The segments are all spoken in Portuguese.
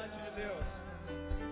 Diante de Deus.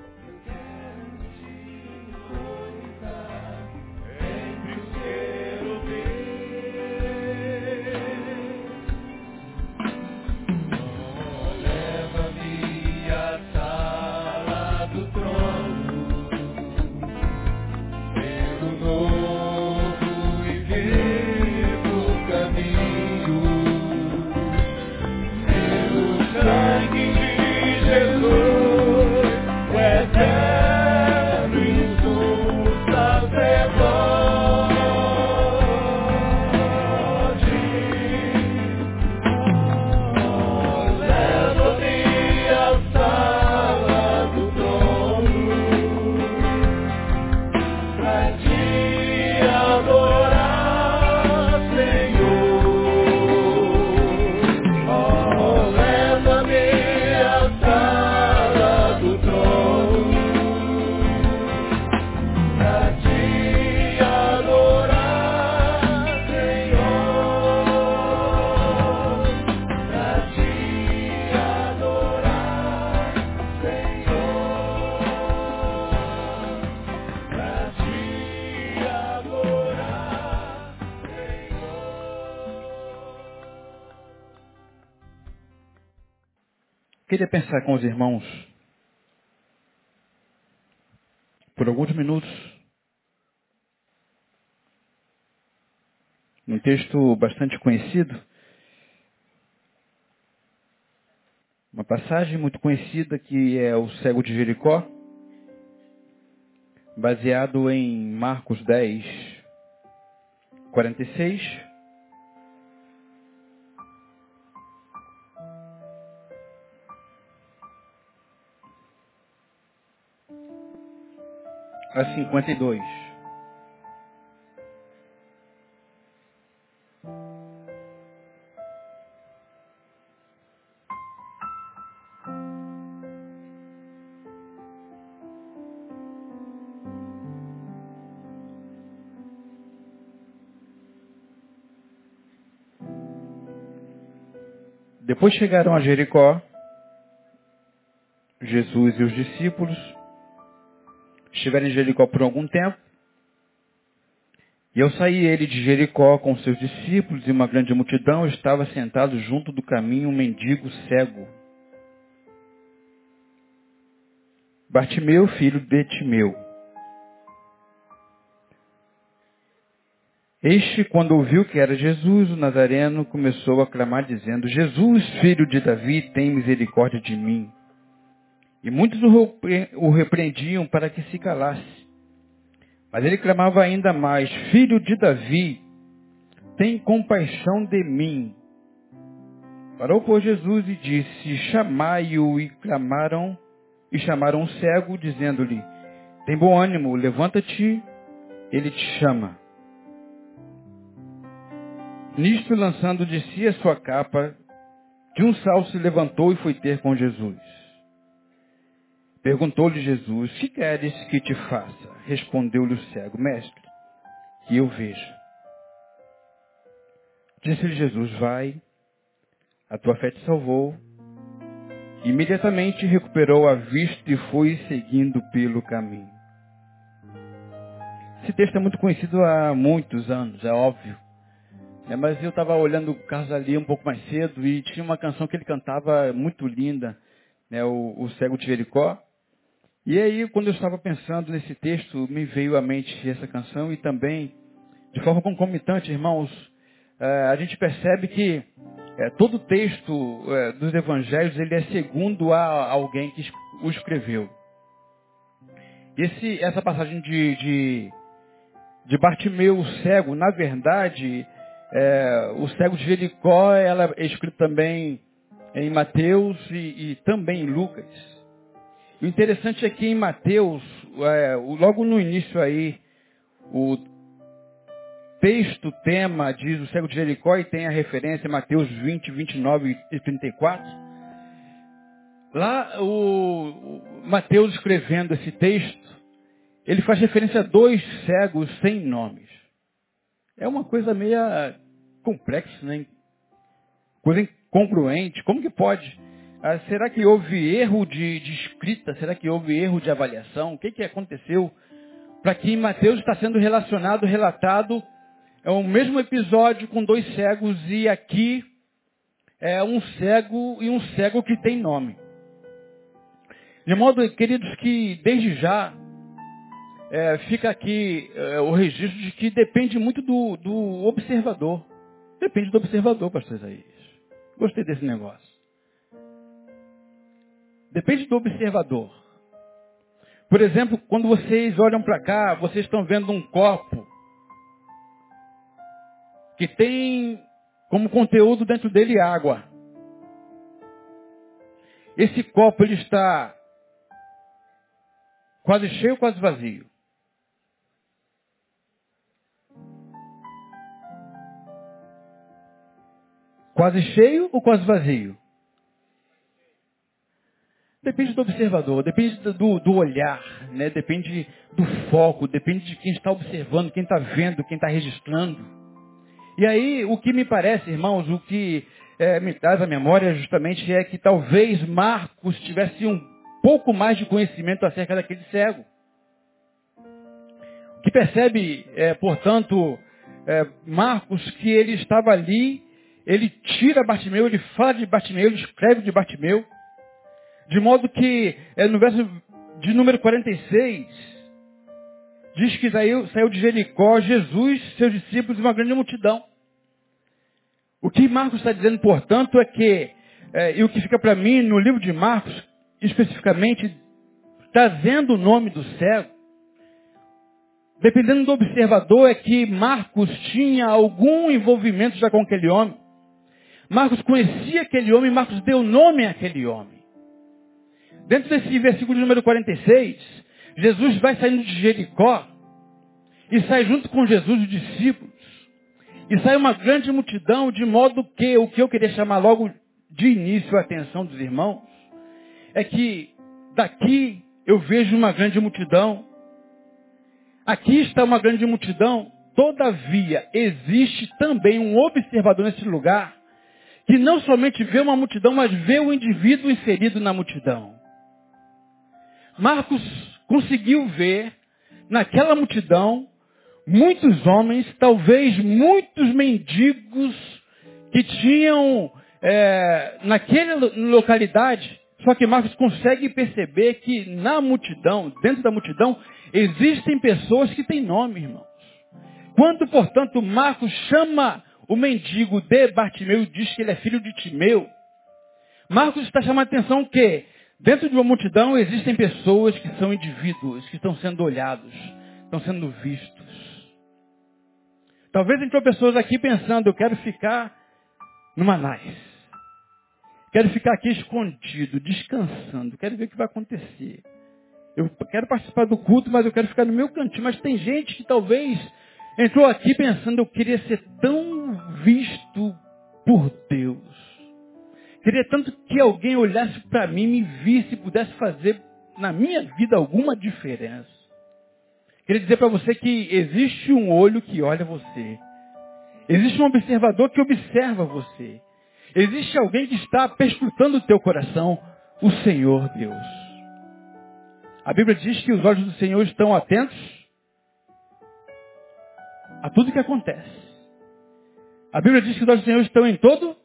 Pensar com os irmãos por alguns minutos um texto bastante conhecido, uma passagem muito conhecida que é o cego de Jericó, baseado em Marcos 10, 46. A 52. Depois chegaram a Jericó, Jesus e os discípulos, estiveram em Jericó por algum tempo. E ao sair ele de Jericó com seus discípulos e uma grande multidão, estava sentado junto do caminho um mendigo cego. Bartimeu, filho de Timeu. Este, quando ouviu que era Jesus, o Nazareno, começou a clamar, dizendo, Jesus, filho de Davi, tem misericórdia de mim. E muitos o repre- o repreendiam para que se calasse. Mas ele clamava ainda mais, Filho de Davi, tem compaixão de mim. Parou por Jesus e disse, chamai-o, e clamaram, e chamaram o cego, dizendo-lhe, tem bom ânimo, levanta-te, ele te chama. Nisto, lançando de si a sua capa, de um salto se levantou e foi ter com Jesus. Perguntou-lhe Jesus, que queres que te faça? Respondeu-lhe o cego, mestre, que eu veja. Disse-lhe Jesus, vai, a tua fé te salvou. Imediatamente recuperou a vista e foi seguindo pelo caminho. Esse texto é muito conhecido há muitos anos, é óbvio. É, mas eu estava olhando o Carlos ali um pouco mais cedo e tinha uma canção que ele cantava muito linda, né, o, o Cego de. E aí, quando eu estava pensando nesse texto, me veio à mente essa canção e também, de forma concomitante, irmãos, eh, a gente percebe que eh, todo texto eh, dos evangelhos ele é segundo a alguém que o escreveu. Esse, essa passagem de, de, de Bartimeu, o cego, na verdade, é, o cego de Jericó, ela é escrito também em Mateus e, e também em Lucas. O interessante é que em Mateus, é, logo no início aí, o texto, tema, diz o cego de Jericó e tem a referência em Mateus 20, 29 e 34. Lá, o, Mateus escrevendo esse texto, ele faz referência a dois cegos sem nomes. É uma coisa meia complexa, né? Coisa incongruente. Como que pode Ah, será que houve erro de, de escrita? Será que houve erro de avaliação? O que, que aconteceu para que Mateus está sendo relacionado, relatado, é o mesmo episódio com dois cegos e aqui é um cego e um cego que tem nome. De modo, queridos, que desde já é, fica aqui é, o registro de que depende muito do, do observador. Depende do observador, pastor Isaías. Gostei desse negócio. Depende do observador. Por exemplo, quando vocês olham para cá, vocês estão vendo um copo que tem como conteúdo dentro dele água. Esse copo ele está quase cheio, quase vazio. Quase cheio ou quase vazio? Depende do observador, depende do, do olhar, né? depende do foco, depende de quem está observando, quem está vendo, quem está registrando. E aí, o que me parece, irmãos, o que é, me traz a memória justamente é que talvez Marcos tivesse um pouco mais de conhecimento acerca daquele cego. Que percebe, é, portanto, é, Marcos que ele estava ali, ele tira Bartimeu, ele fala de Bartimeu, ele escreve de Bartimeu, de modo que é, no verso de número 46, diz que saiu, saiu de Jericó Jesus, seus discípulos e uma grande multidão. O que Marcos está dizendo, portanto, é que, é, e o que fica para mim no livro de Marcos, especificamente, trazendo o nome do cego, dependendo do observador, é que Marcos tinha algum envolvimento já com aquele homem. Marcos conhecia aquele homem, Marcos deu nome àquele homem. Dentro desse versículo número 46, Jesus vai saindo de Jericó e sai junto com Jesus os discípulos. E sai uma grande multidão, de modo que o que eu queria chamar logo de início a atenção dos irmãos é que daqui eu vejo uma grande multidão. Aqui está uma grande multidão. Todavia, existe também um observador nesse lugar que não somente vê uma multidão, mas vê o indivíduo inserido na multidão. Marcos conseguiu ver naquela multidão muitos homens, talvez muitos mendigos que tinham é, naquela localidade. Só que Marcos consegue perceber que na multidão, dentro da multidão, existem pessoas que têm nome, irmãos. Quando, portanto, Marcos chama o mendigo de Bartimeu e diz que ele é filho de Timeu, Marcos está chamando a atenção que Dentro de uma multidão existem pessoas que são indivíduos, que estão sendo olhados, estão sendo vistos. Talvez entrou pessoas aqui pensando, eu quero ficar numa nice. Quero ficar aqui escondido, descansando, quero ver o que vai acontecer. Eu quero participar do culto, mas eu quero ficar no meu cantinho. Mas tem gente que talvez entrou aqui pensando, eu queria ser tão visto por Deus. Queria tanto que alguém olhasse para mim, me visse pudesse fazer na minha vida alguma diferença. Queria dizer para você que existe um olho que olha você. Existe um observador que observa você. Existe alguém que está perscrutando o teu coração, o Senhor Deus. A Bíblia diz que os olhos do Senhor estão atentos a tudo que acontece. A Bíblia diz que os olhos do Senhor estão em todo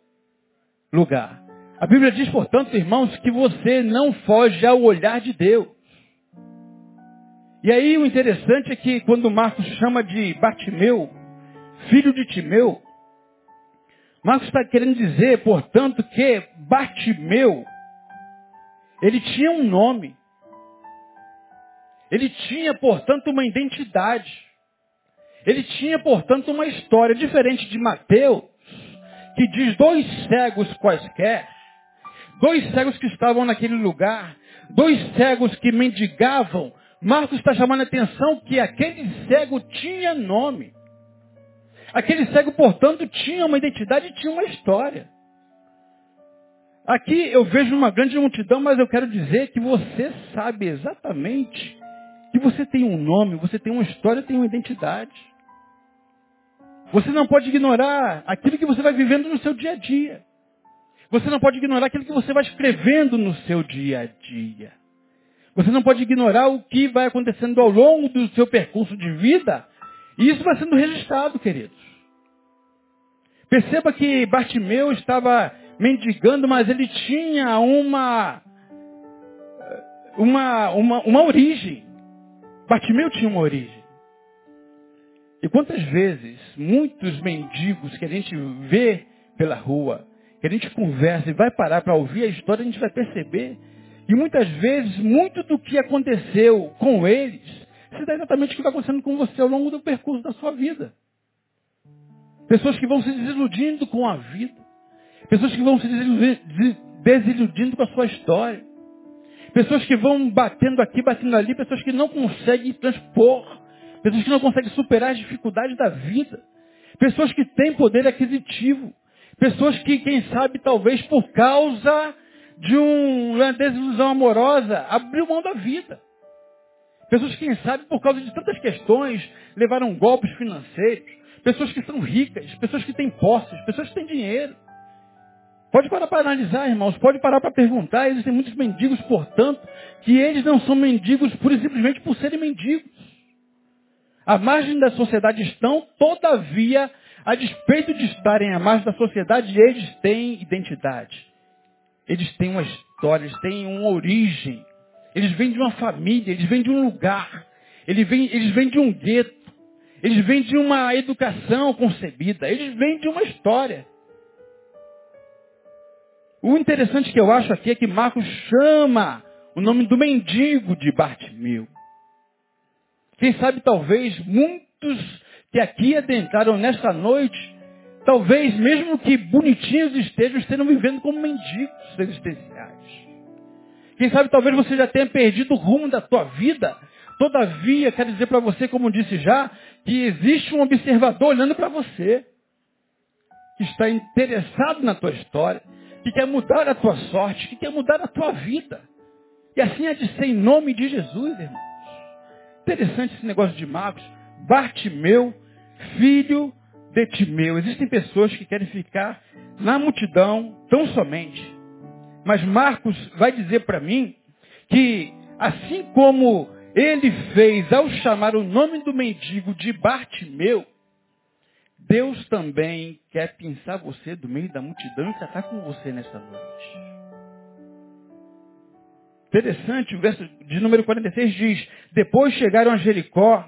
lugar. A Bíblia diz, portanto, irmãos, que você não foge ao olhar de Deus. E aí o interessante é que quando Marcos chama de Bartimeu, filho de Timeu, Marcos está querendo dizer, portanto, que Bartimeu, ele tinha um nome. Ele tinha, portanto, uma identidade. Ele tinha, portanto, uma história diferente de Mateus, que diz dois cegos quaisquer, dois cegos que estavam naquele lugar, dois cegos que mendigavam. Marcos está chamando a atenção que aquele cego tinha nome. Aquele cego, portanto, tinha uma identidade, tinha uma história. Aqui eu vejo uma grande multidão, mas eu quero dizer que você sabe exatamente que você tem um nome, você tem uma história, tem uma identidade. Você não pode ignorar aquilo que você vai vivendo no seu dia a dia. Você não pode ignorar aquilo que você vai escrevendo no seu dia a dia. Você não pode ignorar o que vai acontecendo ao longo do seu percurso de vida. E isso vai sendo registrado, queridos. Perceba que Bartimeu estava mendigando, mas ele tinha uma, uma, uma, uma origem. Bartimeu tinha uma origem. E quantas vezes muitos mendigos que a gente vê pela rua, que a gente conversa e vai parar para ouvir a história, a gente vai perceber que muitas vezes muito do que aconteceu com eles se dá exatamente o que está acontecendo com você ao longo do percurso da sua vida. Pessoas que vão se desiludindo com a vida. Pessoas que vão se desiludindo com a sua história. Pessoas que vão batendo aqui, batendo ali, pessoas que não conseguem transpor, pessoas que não conseguem superar as dificuldades da vida, pessoas que têm poder aquisitivo, pessoas que, quem sabe, talvez por causa de uma desilusão amorosa, abriu mão da vida. Pessoas que, quem sabe, por causa de tantas questões, levaram golpes financeiros. Pessoas que são ricas, pessoas que têm posses, pessoas que têm dinheiro. Pode parar para analisar, irmãos. Pode parar para perguntar. Existem muitos mendigos, portanto, que eles não são mendigos pura simplesmente por serem mendigos. À margem da sociedade estão, todavia, a despeito de estarem à margem da sociedade, eles têm identidade. Eles têm uma história, eles têm uma origem. Eles vêm de uma família, eles vêm de um lugar. Eles vêm, eles vêm de um gueto. Eles vêm de uma educação concebida. Eles vêm de uma história. O interessante que eu acho aqui é que Marcos chama o nome do mendigo de Bartimeu. Quem sabe talvez muitos que aqui adentraram nesta noite, talvez mesmo que bonitinhos estejam, estejam vivendo como mendigos existenciais. Quem sabe talvez você já tenha perdido o rumo da tua vida. Todavia, quero dizer para você, como disse já, que existe um observador olhando para você, que está interessado na tua história, que quer mudar a tua sorte, que quer mudar a tua vida. E assim é de ser em nome de Jesus, irmãos. Interessante esse negócio de Marcos. Bartimeu, filho de Timeu. Existem pessoas que querem ficar na multidão tão somente. Mas Marcos vai dizer para mim que, assim como ele fez ao chamar o nome do mendigo de Bartimeu, Deus também quer pensar você do meio da multidão e tratar com você nessa noite. Interessante, o verso de número 46 diz, depois chegaram a Jericó,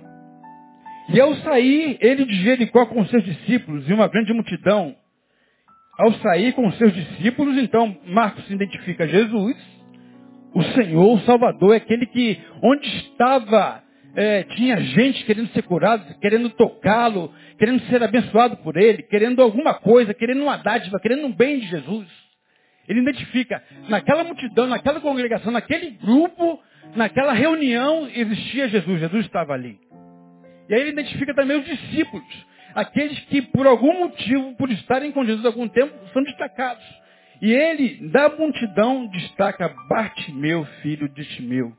e ao sair ele de Jericó com seus discípulos e uma grande multidão, ao sair com seus discípulos, então Marcos identifica Jesus, o Senhor, o Salvador, é aquele que, onde estava, é, tinha gente querendo ser curado, querendo tocá-lo, querendo ser abençoado por ele, querendo alguma coisa, querendo uma dádiva, querendo um bem de Jesus. Ele identifica, naquela multidão, naquela congregação, naquele grupo, naquela reunião, existia Jesus, Jesus estava ali. E aí ele identifica também os discípulos, aqueles que por algum motivo, por estarem com Jesus há algum tempo, são destacados. E ele, da multidão, destaca Bartimeu, filho de Timeu.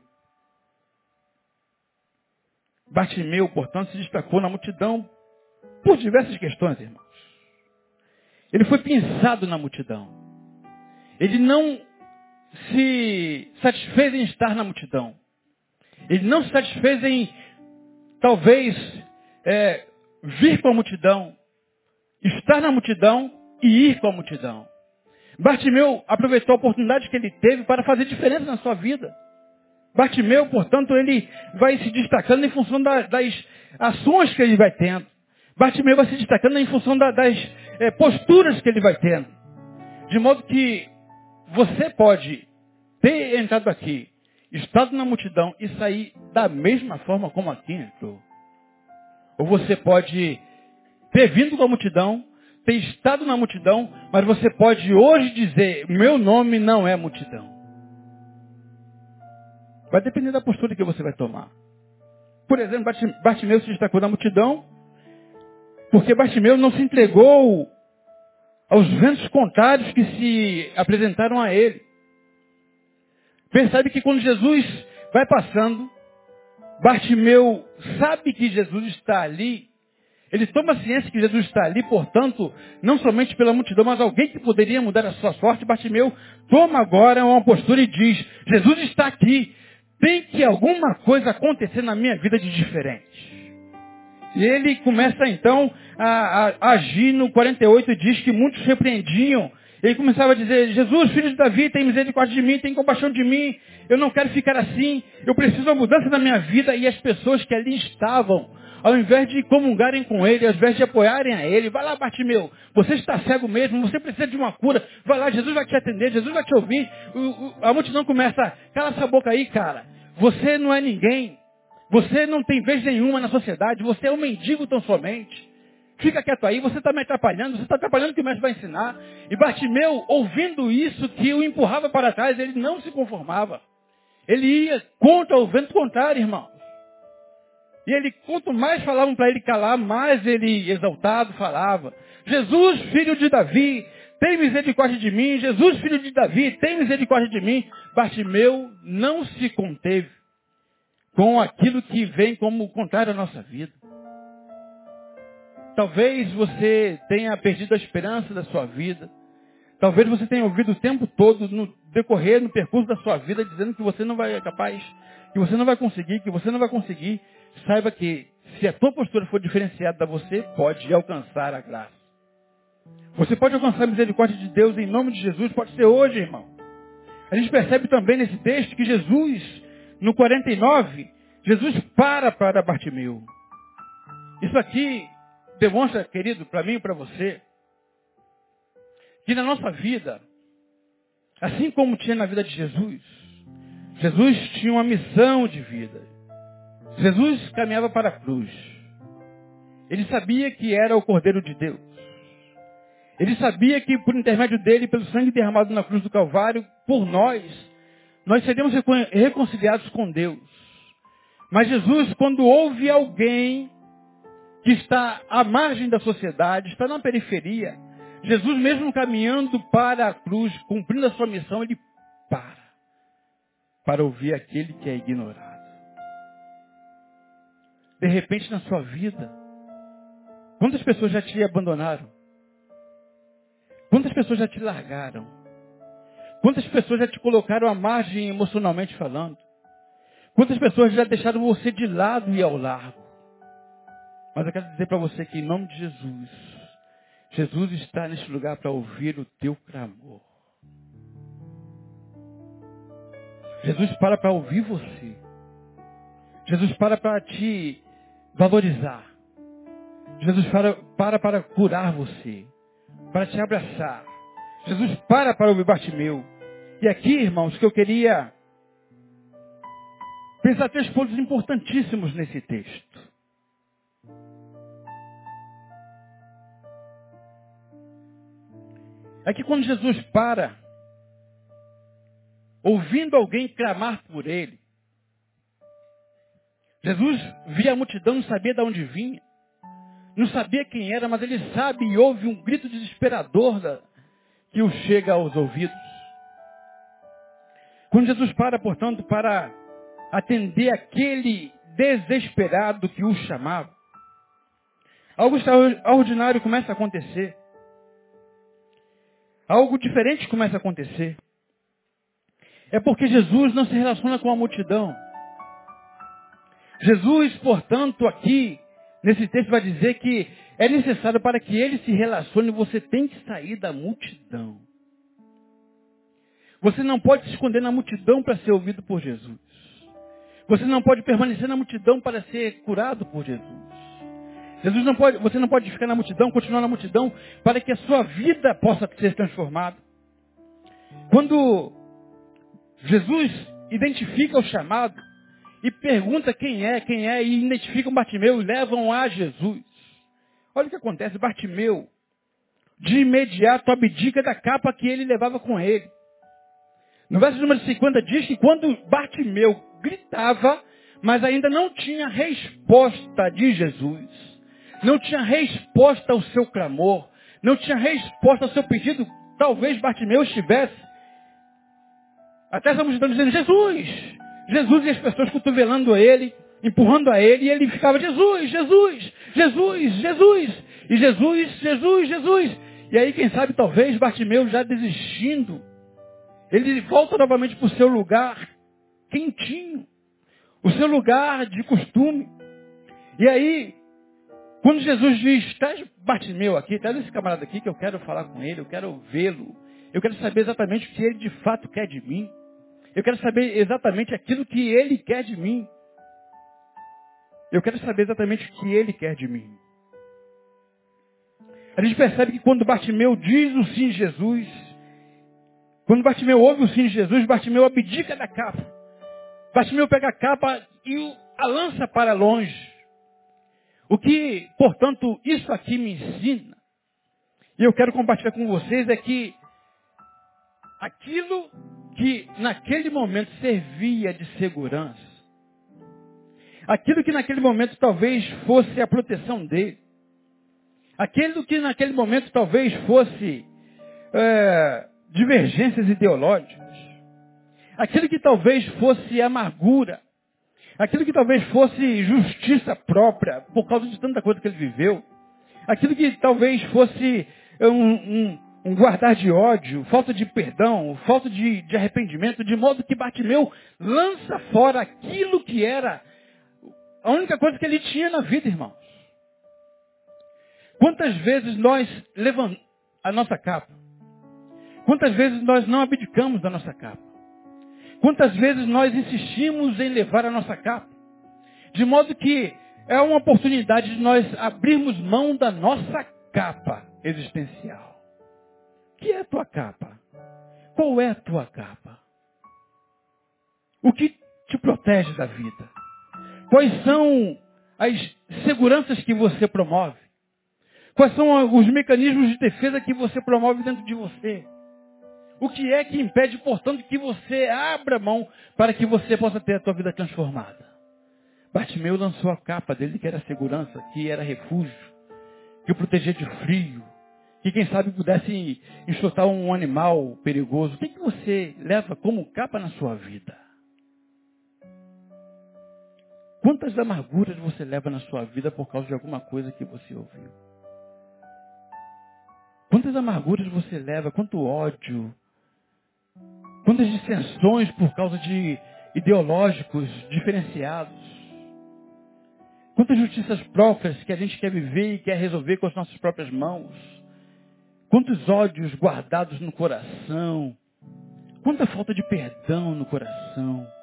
Bartimeu, portanto, se destacou na multidão por diversas questões, irmãos. Ele foi pensado na multidão. Ele não se satisfez em estar na multidão. Ele não se satisfez em, talvez, é, vir com a multidão, estar na multidão e ir com a multidão. Bartimeu aproveitou a oportunidade que ele teve para fazer diferença na sua vida. Bartimeu, portanto, ele vai se destacando em função das ações que ele vai tendo. Bartimeu vai se destacando em função das é, posturas que ele vai tendo. De modo que você pode ter entrado aqui, estado na multidão e sair da mesma forma como aqui entrou. Ou você pode ter vindo com a multidão, ter estado na multidão, mas você pode hoje dizer, meu nome não é multidão. Vai depender da postura que você vai tomar. Por exemplo, Bartimeu se destacou na multidão, porque Bartimeu não se entregou aos ventos contrários que se apresentaram a ele. Percebe que quando Jesus vai passando, Bartimeu sabe que Jesus está ali Ele toma ciência que Jesus está ali, portanto, não somente pela multidão, mas alguém que poderia mudar a sua sorte. Bartimeu toma agora uma postura e diz, Jesus está aqui. Tem que alguma coisa acontecer na minha vida de diferente. E ele começa então a, a, a agir no 48 e diz que muitos repreendiam. Ele começava a dizer, Jesus, filho de Davi, tem misericórdia de mim, tem compaixão de mim. Eu não quero ficar assim. Eu preciso de uma mudança na minha vida. E as pessoas que ali estavam, ao invés de comungarem com ele, ao invés de apoiarem a ele, vai lá, Bartimeu, você está cego mesmo, você precisa de uma cura, vai lá, Jesus vai te atender, Jesus vai te ouvir. A multidão começa, cala essa boca aí, cara, você não é ninguém, você não tem vez nenhuma na sociedade, você é um mendigo tão somente. Fica quieto aí, você está me atrapalhando, você está atrapalhando o que o mestre vai ensinar. E Bartimeu, ouvindo isso, que o empurrava para trás, ele não se conformava. Ele ia contra o vento contrário, irmão. E ele, quanto mais falavam para ele calar, mais ele, exaltado, falava. Jesus, filho de Davi, tem misericórdia de mim. Jesus, filho de Davi, tem misericórdia de mim. Bartimeu não se conteve com aquilo que vem como contrário à nossa vida. Talvez você tenha perdido a esperança da sua vida. Talvez você tenha ouvido o tempo todo, no decorrer, no percurso da sua vida, dizendo que você não vai ser capaz, que você não vai conseguir, que você não vai conseguir saiba que se a tua postura for diferenciada, você pode alcançar a graça. Você pode alcançar a misericórdia de Deus em nome de Jesus, pode ser hoje, irmão. A gente percebe também nesse texto que Jesus, no 49, Jesus para para Bartimeu. Isso aqui demonstra, querido, para mim e para você, que na nossa vida, assim como tinha na vida de Jesus, Jesus tinha uma missão de vida. Jesus caminhava para a cruz. Ele sabia que era o Cordeiro de Deus. Ele sabia que por intermédio dele, pelo sangue derramado na cruz do Calvário, por nós, nós seríamos reconciliados com Deus. Mas Jesus, quando ouve alguém que está à margem da sociedade, está na periferia, Jesus mesmo caminhando para a cruz, cumprindo a sua missão, ele para para ouvir aquele que é ignorado de repente na sua vida? Quantas pessoas já te abandonaram? Quantas pessoas já te largaram? Quantas pessoas já te colocaram à margem emocionalmente falando? Quantas pessoas já deixaram você de lado e ao largo? Mas eu quero dizer para você que em nome de Jesus, Jesus está neste lugar para ouvir o teu clamor. Jesus para para ouvir você. Jesus para para te valorizar. Jesus para, para para curar você, para te abraçar. Jesus para para ouvir Bartimeu. E aqui, irmãos, que eu queria pensar três pontos importantíssimos nesse texto. É que quando Jesus para, ouvindo alguém clamar por ele, Jesus via a multidão, não sabia de onde vinha. Não sabia quem era, mas ele sabe e ouve um grito desesperador da, que o chega aos ouvidos. Quando Jesus para, portanto, para atender aquele desesperado que o chamava, algo extraordinário começa a acontecer. Algo diferente começa a acontecer. É porque Jesus não se relaciona com a multidão. Jesus, portanto, aqui, nesse texto, vai dizer que é necessário para que ele se relacione, você tem que sair da multidão. Você não pode se esconder na multidão para ser ouvido por Jesus. Você não pode permanecer na multidão para ser curado por Jesus. Jesus não pode, você não pode ficar na multidão, continuar na multidão, para que a sua vida possa ser transformada. Quando Jesus identifica o chamado, e pergunta quem é, quem é, e identificam Bartimeu e levam a Jesus. Olha o que acontece, Bartimeu, de imediato abdica da capa que ele levava com ele. No verso número 50 diz que quando Bartimeu gritava, mas ainda não tinha resposta de Jesus, não tinha resposta ao seu clamor, não tinha resposta ao seu pedido, talvez Bartimeu estivesse até essa multidão dizendo, Jesus, Jesus e as pessoas cotovelando ele, empurrando a ele, e ele ficava, Jesus, Jesus, Jesus, Jesus, e Jesus, Jesus, Jesus. E aí, quem sabe, talvez, Bartimeu já desistindo, ele volta novamente para o seu lugar quentinho, o seu lugar de costume. E aí, quando Jesus diz, traz Bartimeu aqui, traz esse camarada aqui que eu quero falar com ele, eu quero vê-lo, eu quero saber exatamente o que ele de fato quer de mim. Eu quero saber exatamente aquilo que ele quer de mim. Eu quero saber exatamente o que ele quer de mim. A gente percebe que quando Bartimeu diz o sim de Jesus, quando Bartimeu ouve o sim de Jesus, Bartimeu abdica da capa. Bartimeu pega a capa e a lança para longe. O que, portanto, isso aqui me ensina, e eu quero compartilhar com vocês, é que aquilo que naquele momento servia de segurança, aquilo que naquele momento talvez fosse a proteção dele, aquilo que naquele momento talvez fosse é, divergências ideológicas, aquilo que talvez fosse amargura, aquilo que talvez fosse justiça própria, por causa de tanta coisa que ele viveu, aquilo que talvez fosse um, um, um guardar de ódio, falta de perdão, falta de, de arrependimento, de modo que Bartimeu lança fora aquilo que era a única coisa que ele tinha na vida, irmãos. Quantas vezes nós levantamos a nossa capa? Quantas vezes nós não abdicamos da nossa capa? Quantas vezes nós insistimos em levar a nossa capa? De modo que é uma oportunidade de nós abrirmos mão da nossa capa existencial. O que é a tua capa? Qual é a tua capa? O que te protege da vida? Quais são as seguranças que você promove? Quais são os mecanismos de defesa que você promove dentro de você? O que é que impede, portanto, que você abra mão para que você possa ter a tua vida transformada? Bartimeu lançou a capa dele, que era segurança, que era refúgio, que o protegia de frio, que quem sabe pudesse enxotar um animal perigoso. O que, que você leva como capa na sua vida? Quantas amarguras você leva na sua vida por causa de alguma coisa que você ouviu? Quantas amarguras você leva, quanto ódio, quantas dissensões por causa de ideológicos diferenciados, quantas justiças próprias que a gente quer viver e quer resolver com as nossas próprias mãos, quantos ódios guardados no coração, quanta falta de perdão no coração.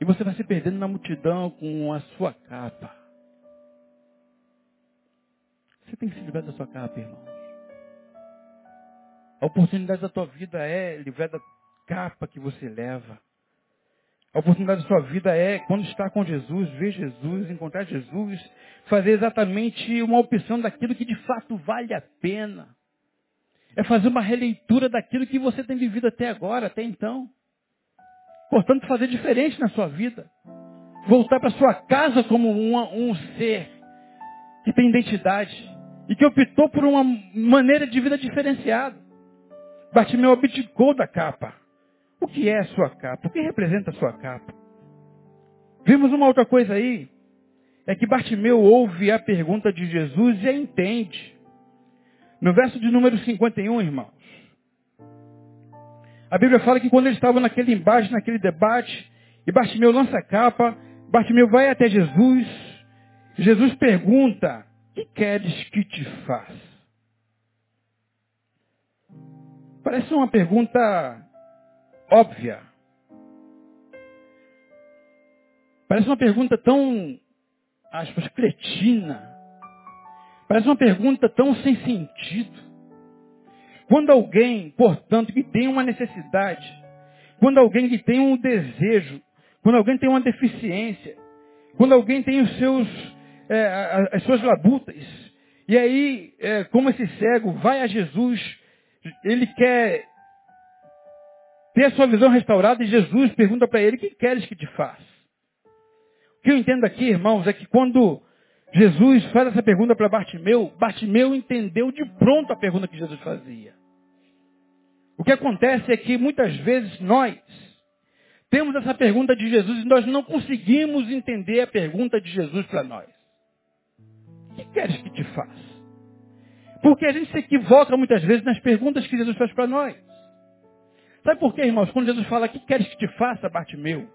E você vai se perdendo na multidão com a sua capa. Você tem que se livrar da sua capa, irmãos. A oportunidade da tua vida é livrar da capa que você leva. A oportunidade da sua vida é, quando está com Jesus, ver Jesus, encontrar Jesus, fazer exatamente uma opção daquilo que de fato vale a pena. É fazer uma releitura daquilo que você tem vivido até agora, até então. Portanto, fazer diferente na sua vida. Voltar para sua casa como um ser que tem identidade e que optou por uma maneira de vida diferenciada. Bartimeu abdicou da capa. O que é a sua capa? O que representa a sua capa? Vimos uma outra coisa aí. É que Bartimeu ouve a pergunta de Jesus e a entende. No verso de número 51, irmãos. A Bíblia fala que quando eles estavam naquele embate, naquele debate, e Bartimeu lança a capa, Bartimeu vai até Jesus. Jesus pergunta, que queres que te faça? Parece uma pergunta óbvia. Parece uma pergunta tão, aspas, cretina. Parece uma pergunta tão sem sentido. Quando alguém, portanto, que tem uma necessidade, quando alguém que tem um desejo, quando alguém tem uma deficiência, quando alguém tem os seus é, as suas labutas. E aí, é, como esse cego vai a Jesus, ele quer ter a sua visão restaurada e Jesus pergunta para ele, o que queres que te faça? O que eu entendo aqui, irmãos, é que quando Jesus faz essa pergunta para Bartimeu, Bartimeu entendeu de pronto a pergunta que Jesus fazia. O que acontece é que muitas vezes nós temos essa pergunta de Jesus e nós não conseguimos entender a pergunta de Jesus para nós. O que queres que te faça? Porque a gente se equivoca muitas vezes nas perguntas que Jesus faz para nós. Sabe por quê, irmãos? Quando Jesus fala, o que queres que te faça, Bartimeu?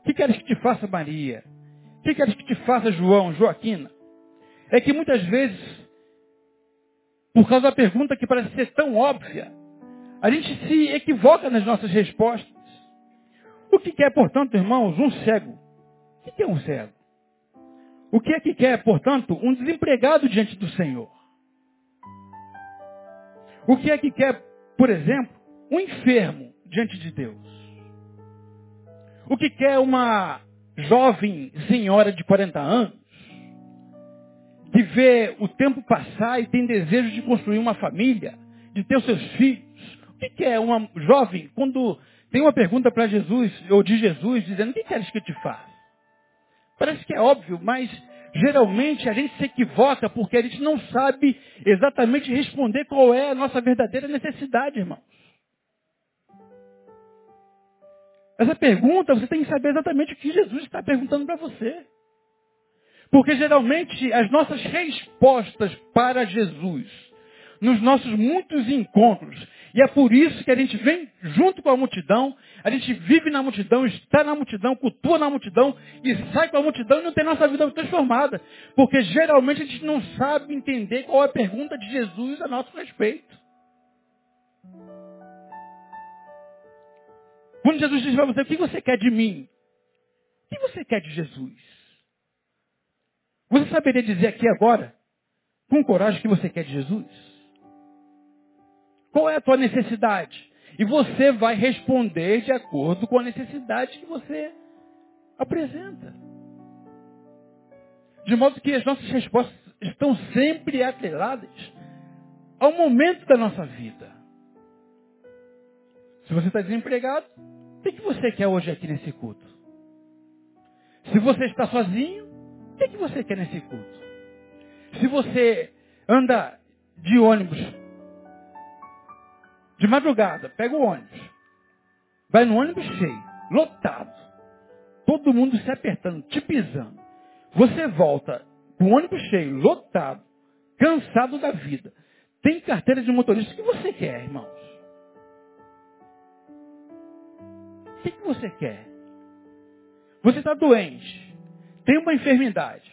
O que queres que te faça, Maria? O que queres que te faça, João, Joaquina? É que muitas vezes, por causa da pergunta que parece ser tão óbvia, a gente se equivoca nas nossas respostas. O que quer, portanto, irmãos, um cego? O que é um cego? O que é que quer, portanto, um desempregado diante do Senhor? O que é que quer, por exemplo, um enfermo diante de Deus? O que quer uma jovem senhora de 40 anos que vê o tempo passar e tem desejo de construir uma família, de ter os seus filhos? O que quer uma jovem quando tem uma pergunta para Jesus, ou de Jesus, dizendo, o que queres que eu te faça? Parece que é óbvio, mas geralmente a gente se equivoca porque a gente não sabe exatamente responder qual é a nossa verdadeira necessidade, irmãos. Essa pergunta você tem que saber exatamente o que Jesus está perguntando para você. Porque geralmente as nossas respostas para Jesus, nos nossos muitos encontros, e é por isso que a gente vem junto com a multidão, a gente vive na multidão, está na multidão, cultua na multidão e sai com a multidão e não tem nossa vida transformada. Porque geralmente a gente não sabe entender qual é a pergunta de Jesus a nosso respeito. Quando Jesus diz para você, o que você quer de mim? O que você quer de Jesus? Você saberia dizer aqui agora, com coragem, o que você quer de Jesus? Qual é a tua necessidade? E você vai responder de acordo com a necessidade que você apresenta. De modo que as nossas respostas estão sempre atreladas ao momento da nossa vida. Se você está desempregado, o que, você quer hoje aqui nesse culto? Se você está sozinho, o que, você quer nesse culto? Se você anda de ônibus de madrugada, pega o ônibus, vai no ônibus cheio, lotado, todo mundo se apertando, te pisando. Você volta com o ônibus cheio, lotado, cansado da vida. Tem carteira de motorista. O que você quer, irmãos? O que, que você quer? Você está doente. Tem uma enfermidade.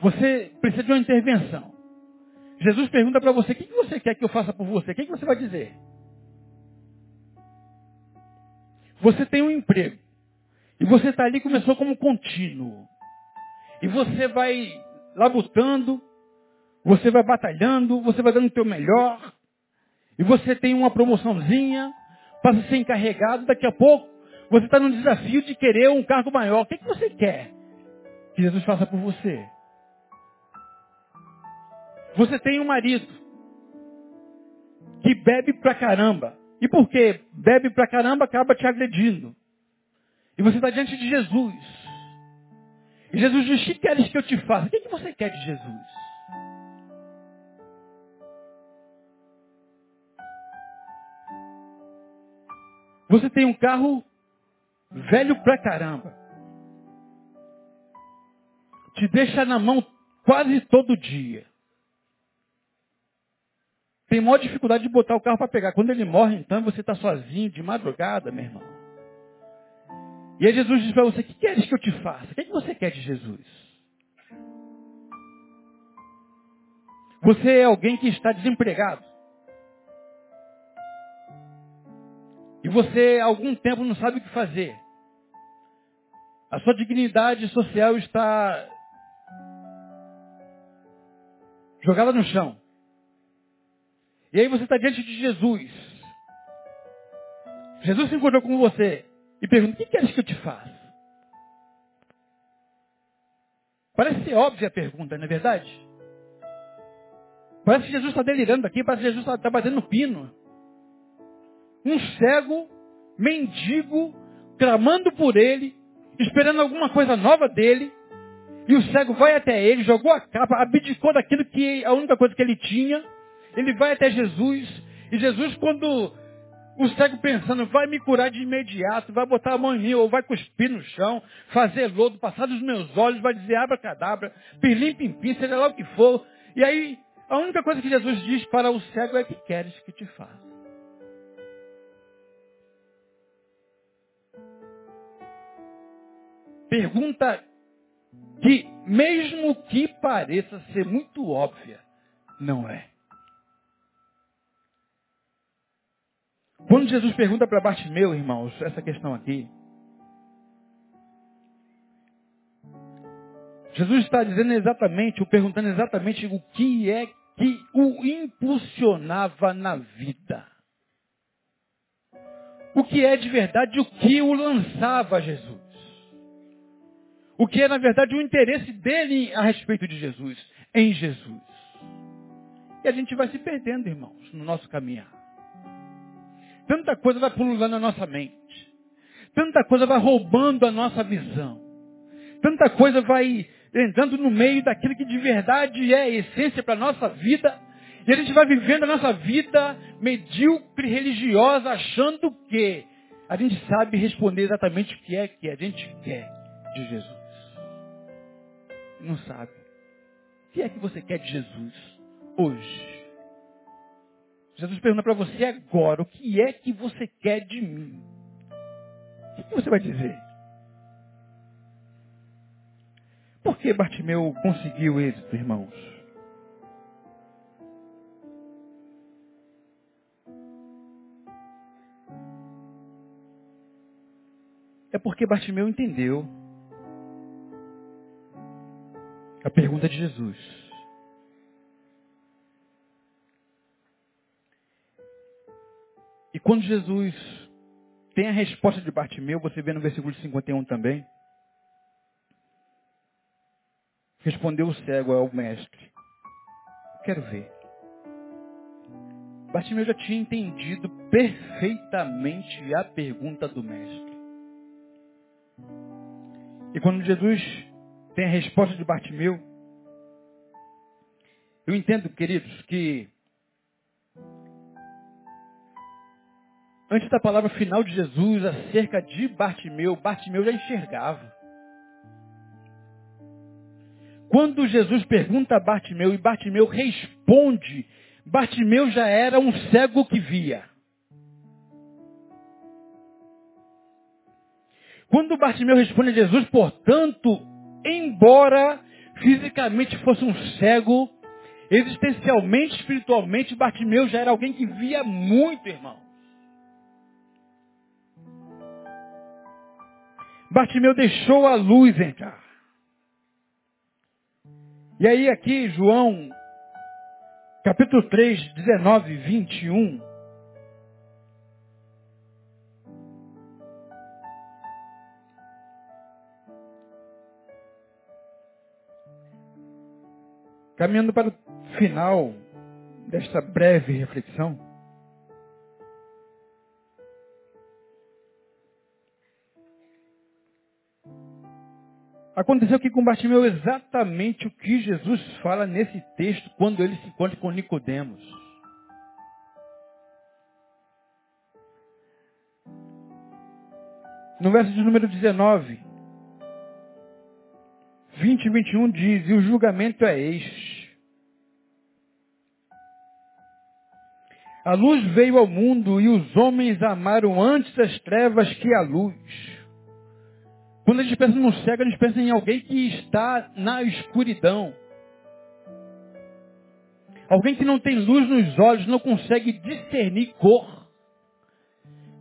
Você precisa de uma intervenção. Jesus pergunta para você, o que, você quer que eu faça por você? O que, que você vai dizer? Você tem um emprego. E você está ali começou como contínuo. E você vai labutando, você vai batalhando, você vai dando o teu melhor. E você tem uma promoçãozinha, passa a ser encarregado, daqui a pouco você está num desafio de querer um cargo maior. O que, que você quer que Jesus faça por você? Você tem um marido que bebe pra caramba. E por quê? Bebe pra caramba, acaba te agredindo. E você está diante de Jesus. E Jesus diz, o que queres que eu te faça? O que, que você quer de Jesus? Você tem um carro velho pra caramba. Te deixa na mão quase todo dia. Tem maior dificuldade de botar o carro para pegar. Quando ele morre, então, você está sozinho, de madrugada, meu irmão. E aí Jesus diz para você, o que queres que eu te faça? O que, é que você quer de Jesus? Você é alguém que está desempregado. E você, há algum tempo, não sabe o que fazer. A sua dignidade social está jogada no chão. E aí você está diante de Jesus. Jesus se encontrou com você e pergunta, o que queres que eu te faça? Parece ser óbvia a pergunta, não é verdade? Parece que Jesus está delirando aqui, parece que Jesus está batendo pino. Um cego, mendigo, clamando por ele, esperando alguma coisa nova dele, e o cego vai até ele, jogou a capa, abdicou daquilo que a única coisa que ele tinha, ele vai até Jesus, e Jesus, quando O cego pensando, vai me curar de imediato, vai botar a mão em mim, ou vai cuspir no chão, fazer lodo, passar dos meus olhos, vai dizer abra-cadabra, pirlim, pim, seja lá o que for. E aí, a única coisa que Jesus diz para o cego é que queres que te faça. Pergunta que, mesmo que pareça ser muito óbvia, não é. Quando Jesus pergunta para Bartimeu, irmãos, essa questão aqui, Jesus está dizendo exatamente, ou perguntando exatamente o que é que o impulsionava na vida. O que é de verdade o que o lançava a Jesus. O que é, na verdade, o interesse dele a respeito de Jesus, em Jesus. E a gente vai se perdendo, irmãos, no nosso caminhar. Tanta coisa vai pululando na nossa mente. Tanta coisa vai roubando a nossa visão. Tanta coisa vai entrando no meio daquilo que de verdade é a essência para a nossa vida. E a gente vai vivendo a nossa vida medíocre religiosa, achando que a gente sabe responder exatamente o que é que a gente quer de Jesus. Não sabe. O que é que você quer de Jesus hoje? Jesus pergunta para você agora, o que é que você quer de mim? O que você vai dizer? Por que Bartimeu conseguiu êxito, irmãos? É porque Bartimeu entendeu a pergunta de Jesus. Quando Jesus tem a resposta de Bartimeu, você vê no versículo 51 também. Respondeu o cego ao mestre. Quero ver. Bartimeu já tinha entendido perfeitamente a pergunta do mestre. E quando Jesus tem a resposta de Bartimeu, eu entendo, queridos, que Antes da palavra final de Jesus acerca de Bartimeu, Bartimeu já enxergava. Quando Jesus pergunta a Bartimeu e Bartimeu responde, Bartimeu já era um cego que via. Quando Bartimeu responde a Jesus, portanto, embora fisicamente fosse um cego, existencialmente, espiritualmente, Bartimeu já era alguém que via muito, irmão. Bartimeu deixou a luz entrar. E aí aqui, João, capítulo 3, 19 e 21. Caminhando para o final desta breve reflexão. Aconteceu aqui com Bartimeu exatamente o que Jesus fala nesse texto quando ele se encontra com Nicodemos. No verso de número 19, 20 e 21 diz, e o julgamento é este. A luz veio ao mundo e os homens amaram antes as trevas que a luz quando a gente pensa no cego, a gente pensa em alguém que está na escuridão. Alguém que não tem luz nos olhos, não consegue discernir cor.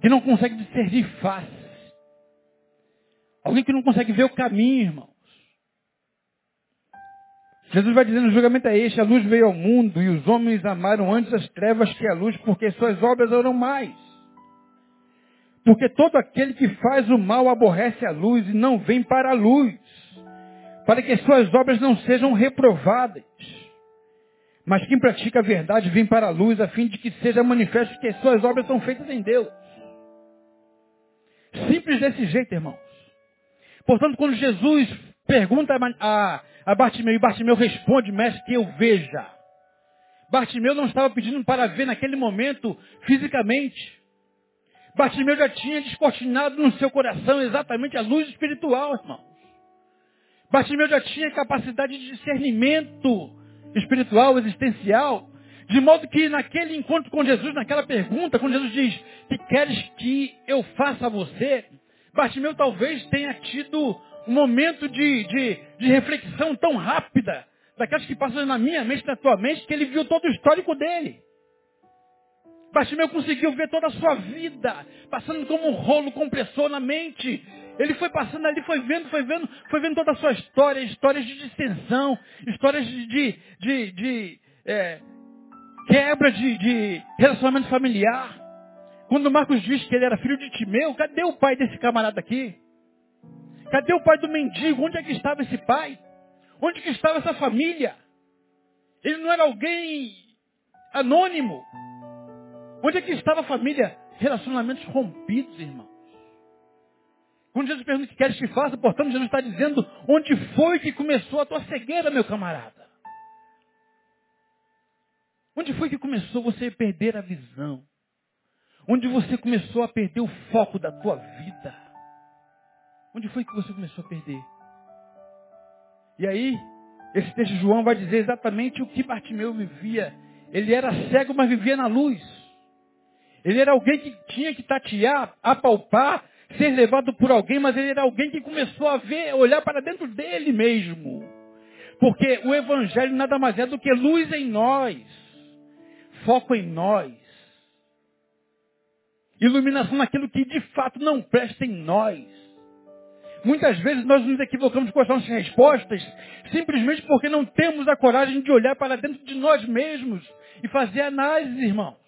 Que não consegue discernir face. Alguém que não consegue ver o caminho, irmãos. Jesus vai dizendo, o julgamento é este, a luz veio ao mundo e os homens amaram antes as trevas que a luz, porque suas obras eram mais. Porque todo aquele que faz o mal aborrece a luz e não vem para a luz, para que suas obras não sejam reprovadas. Mas quem pratica a verdade vem para a luz, a fim de que seja manifesto que as suas obras são feitas em Deus. Simples desse jeito, irmãos. Portanto, quando Jesus pergunta a, a Bartimeu, e Bartimeu responde, mestre, que eu veja. Bartimeu não estava pedindo para ver naquele momento fisicamente. Bartimeu já tinha descortinado no seu coração exatamente a luz espiritual, irmão. Bartimeu já tinha capacidade de discernimento espiritual, existencial, de modo que naquele encontro com Jesus, naquela pergunta, quando Jesus diz, que queres que eu faça a você? Bartimeu talvez tenha tido um momento de, de, de reflexão tão rápida, daquelas que passam na minha mente, na tua mente, que ele viu todo o histórico dele. Bartimeu conseguiu ver toda a sua vida, passando como um rolo compressor na mente. Ele foi passando ali, foi vendo, foi vendo, foi vendo toda a sua história, histórias de distensão, histórias de, de, de, de é, quebra de, de relacionamento familiar. Quando Marcos diz que ele era filho de Timeu, cadê o pai desse camarada aqui? Cadê o pai do mendigo? Onde é que estava esse pai? Onde que estava essa família? Ele não era alguém anônimo. Onde é que estava a família? Relacionamentos rompidos, irmãos. Quando Jesus pergunta o que queres que faça, portanto, Jesus está dizendo onde foi que começou a tua cegueira, meu camarada. Onde foi que começou você a perder a visão? Onde você começou a perder o foco da tua vida? Onde foi que você começou a perder? E aí, esse texto de João vai dizer exatamente o que Bartimeu vivia. Ele era cego, mas vivia na luz. Ele era alguém que tinha que tatear, apalpar, ser levado por alguém, mas ele era alguém que começou a ver, olhar para dentro dele mesmo. Porque o Evangelho nada mais é do que luz em nós, foco em nós, iluminação naquilo que de fato não presta em nós. Muitas vezes nós nos equivocamos com as nossas respostas, simplesmente porque não temos a coragem de olhar para dentro de nós mesmos e fazer análise, irmãos.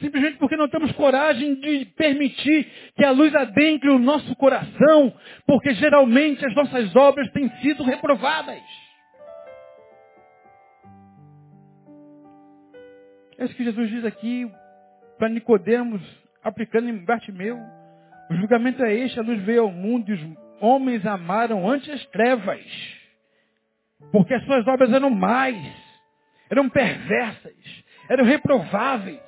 Simplesmente porque não temos coragem de permitir que a luz adentre o nosso coração, porque geralmente as nossas obras têm sido reprovadas. É isso que Jesus diz aqui para Nicodemos, aplicando em Bartimeu. O julgamento é este, a luz veio ao mundo e os homens amaram antes as trevas. Porque as suas obras eram mais, eram perversas, eram reprováveis.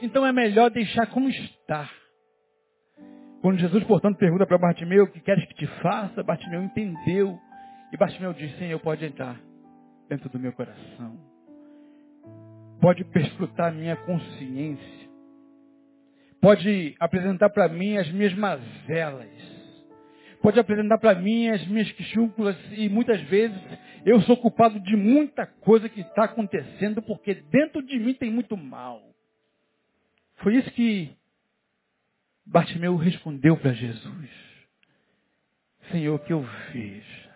Então é melhor deixar como está. Quando Jesus, portanto, pergunta para Bartimeu o que queres que te faça, Bartimeu entendeu. E Bartimeu disse, Senhor, pode entrar dentro do meu coração. Pode perscrutar minha consciência. Pode apresentar para mim as minhas mazelas. Pode apresentar para mim as minhas quixúnculas e muitas vezes eu sou culpado de muita coisa que está acontecendo porque dentro de mim tem muito mal. Foi isso que Bartimeu respondeu para Jesus. Senhor, que eu veja.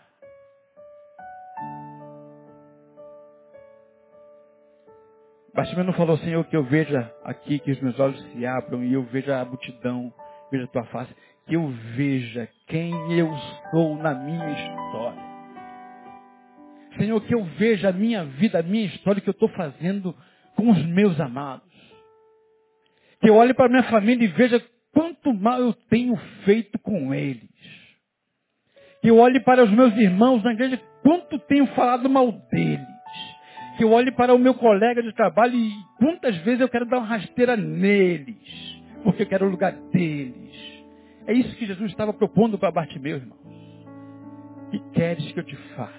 Bartimeu não falou, Senhor, que eu veja aqui, que os meus olhos se abram e eu veja a multidão, veja a tua face. Que eu veja quem eu sou na minha história. Senhor, que eu veja a minha vida, a minha história que eu estou fazendo com os meus amados. Que eu olhe para minha família e veja quanto mal eu tenho feito com eles. Que eu olhe para os meus irmãos na igreja, quanto tenho falado mal deles. Que eu olhe para o meu colega de trabalho e quantas vezes eu quero dar uma rasteira neles. Porque eu quero o lugar deles. É isso que Jesus estava propondo para Bartimeu, irmãos. Que queres que eu te faça?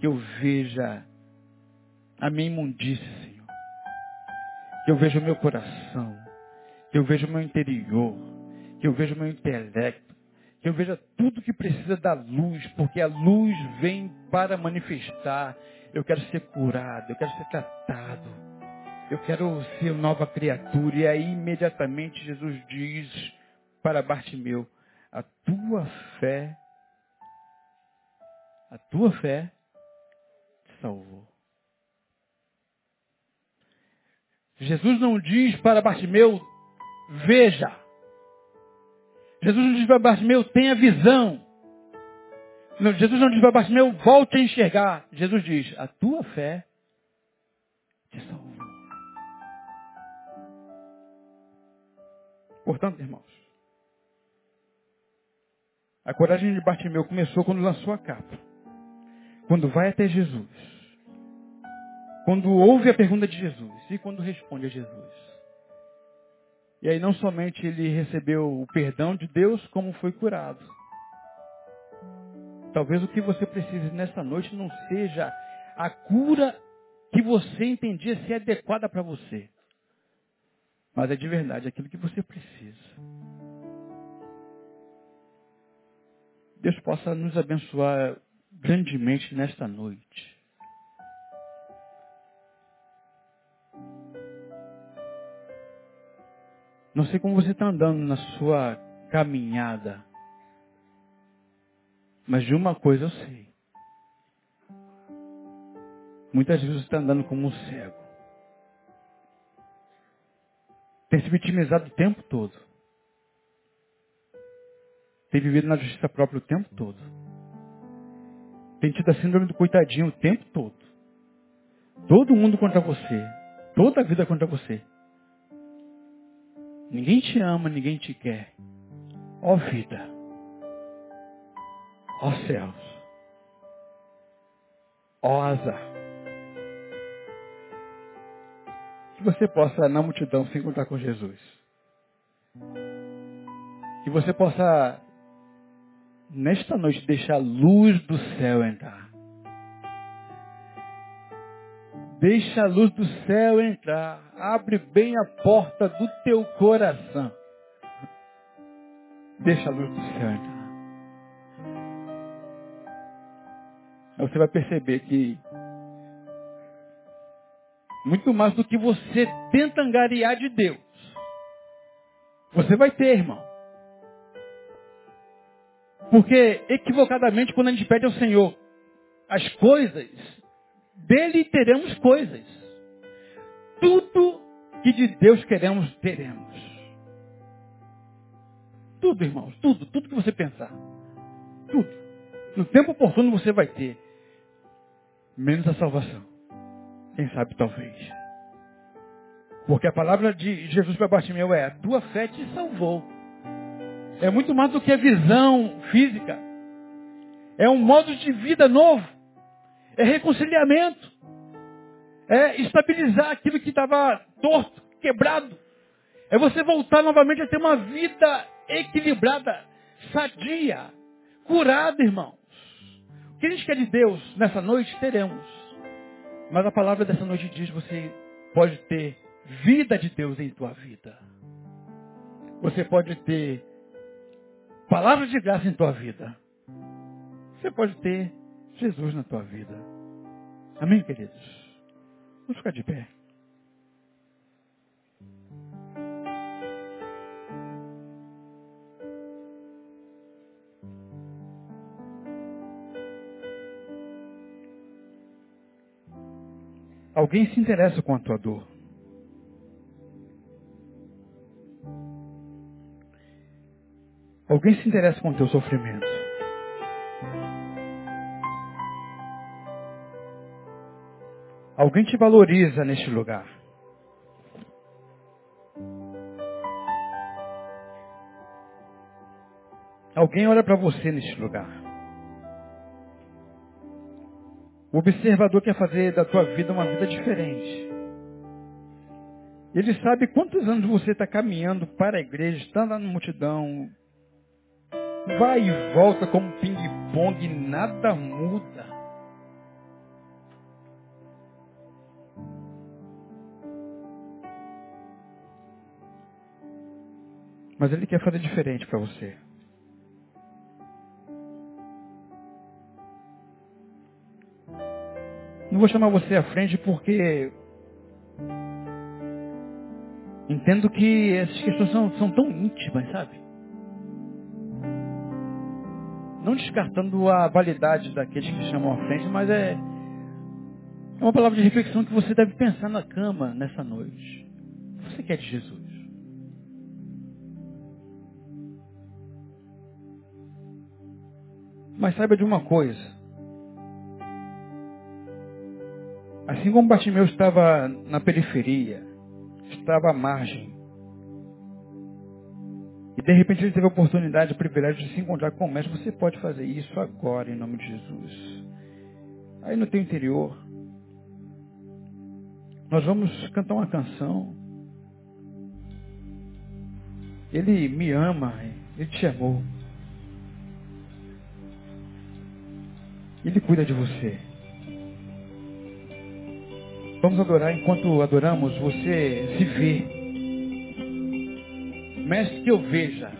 Que eu veja a minha. Que eu veja o meu coração. Eu veja o meu interior. Eu veja o meu intelecto. Eu veja tudo que precisa da luz. Porque a luz vem para manifestar. Eu quero ser curado. Eu quero ser tratado. Eu quero ser nova criatura. E aí imediatamente Jesus diz para Bartimeu, a tua fé, a tua fé te salvou. Jesus não diz para Bartimeu, veja. Jesus não diz para Bartimeu, tenha visão. Jesus não diz para Bartimeu, volte a enxergar. Jesus diz, a tua fé te salvou. Portanto, irmãos, a coragem de Bartimeu começou quando lançou a capa. Quando vai até Jesus. Quando ouve a pergunta de Jesus e quando responde a Jesus. E aí não somente ele recebeu o perdão de Deus, como foi curado. Talvez o que você precise nesta noite não seja a cura que você entendia ser adequada para você. Mas é de verdade aquilo que você precisa. Deus possa nos abençoar grandemente nesta noite. Não sei como você está andando na sua caminhada. Mas de uma coisa eu sei. Muitas vezes você está andando como um cego. Tem se vitimizado o tempo todo. Tem vivido na justiça própria o tempo todo. Tem tido a síndrome do coitadinho o tempo todo. Todo mundo contra você. Toda a vida contra você. Ninguém te ama, ninguém te quer. Ó vida. Ó céus. Ó azar. Que você possa, na multidão, se encontrar com Jesus. Que você possa, nesta noite, deixar a luz do céu entrar. Deixa a luz do céu entrar. Abre bem a porta do teu coração. Deixa a luz do céu entrar. Aí você vai perceber que muito mais do que você tenta angariar de Deus, você vai ter, irmão. Porque equivocadamente, quando a gente pede ao Senhor as coisas, dele teremos coisas. Tudo que de Deus queremos, teremos. Tudo, irmãos, tudo, tudo que você pensar. Tudo. No tempo oportuno você vai ter. Menos a salvação. Quem sabe talvez. Porque a palavra de Jesus para Bartimeu é, a tua fé te salvou. É muito mais do que a visão física. É um modo de vida novo. É reconciliamento. É estabilizar aquilo que estava torto, quebrado. É você voltar novamente a ter uma vida equilibrada, sadia, curada, irmãos. O que a gente quer de Deus nessa noite, teremos. Mas a palavra dessa noite diz, você pode ter vida de Deus em tua vida. Você pode ter palavra de graça em tua vida. Você pode ter Jesus na tua vida. Amém, queridos? Vamos ficar de pé. Alguém se interessa com a tua dor. Alguém se interessa com o teu sofrimento. Alguém te valoriza neste lugar. Alguém olha para você neste lugar. O observador quer fazer da tua vida uma vida diferente. Ele sabe quantos anos você está caminhando para a igreja, está lá na multidão, vai e volta como ping-pong, nada muda. Mas ele quer fazer diferente para você. Não vou chamar você à frente porque entendo que essas questões são, são tão íntimas, sabe? Não descartando a validade daqueles que chamam à frente, mas é, é uma palavra de reflexão que você deve pensar na cama nessa noite. Você quer de Jesus? Mas saiba de uma coisa. Assim como Bartimeu estava na periferia, estava à margem, e de repente ele teve a oportunidade, o privilégio de se encontrar com o mestre, você pode fazer isso agora, em nome de Jesus. Aí no teu interior, nós vamos cantar uma canção. Ele me ama, Ele te amou. Ele cuida de você. Vamos adorar, enquanto adoramos, você se vê. Mestre, que eu veja.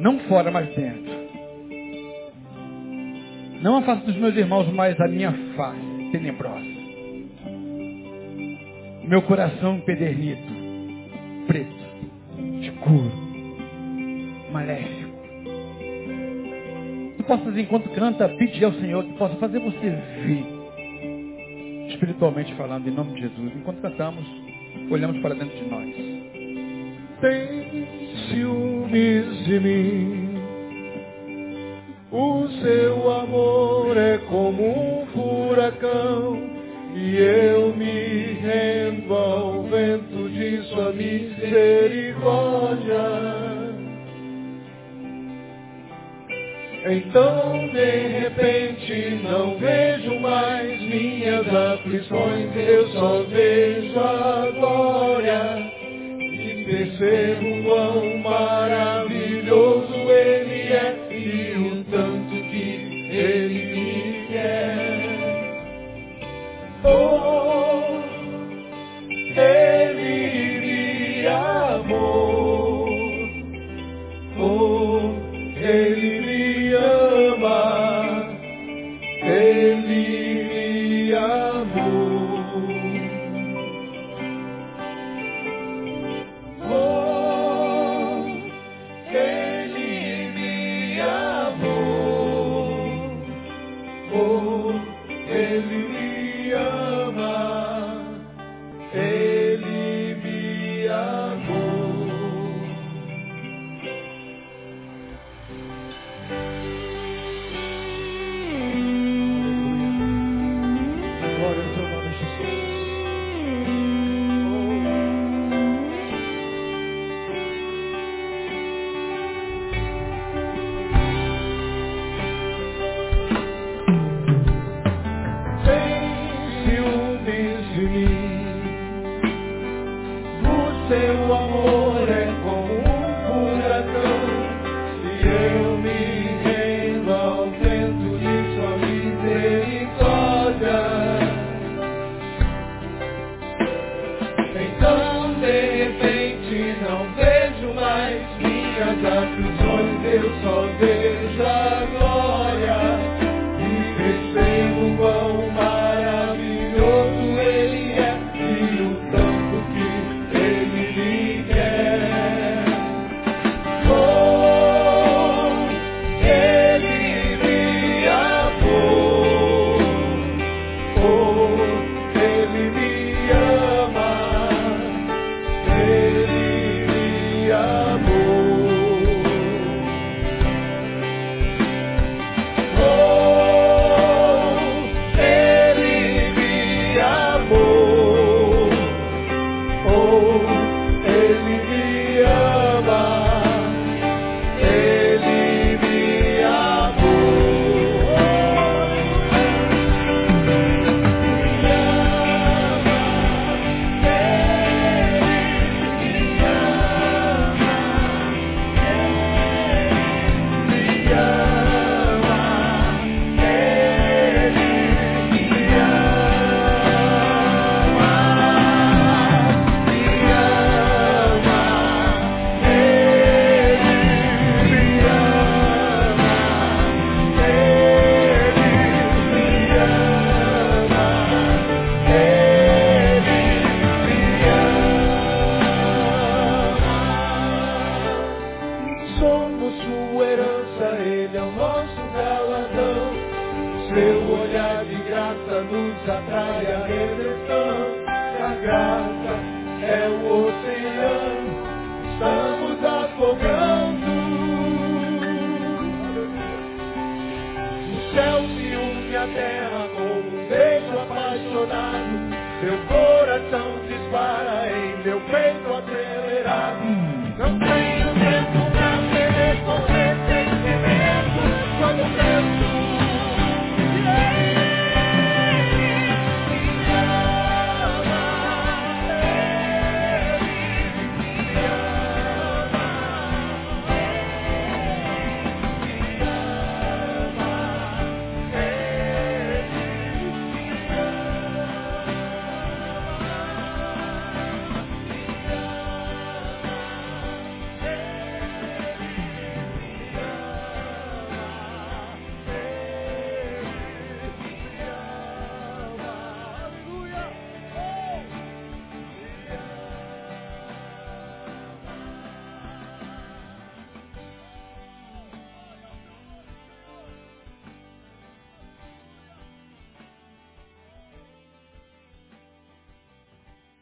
Não fora, mas dentro. Não a face dos meus irmãos, mas a minha face tenebrosa. Meu coração empedernido, preto, escuro, maléfico. Tu possas, enquanto canta, pedir ao Senhor que possa fazer você ver, espiritualmente falando, em nome de Jesus. Enquanto cantamos, olhamos para dentro de nós. Tem ciúmes de mim. O seu amor é como um furacão e eu me rendo ao vento de sua misericórdia. Então de repente não vejo mais minhas aflições, eu só vejo a glória e percebo quão maravilhoso E eu me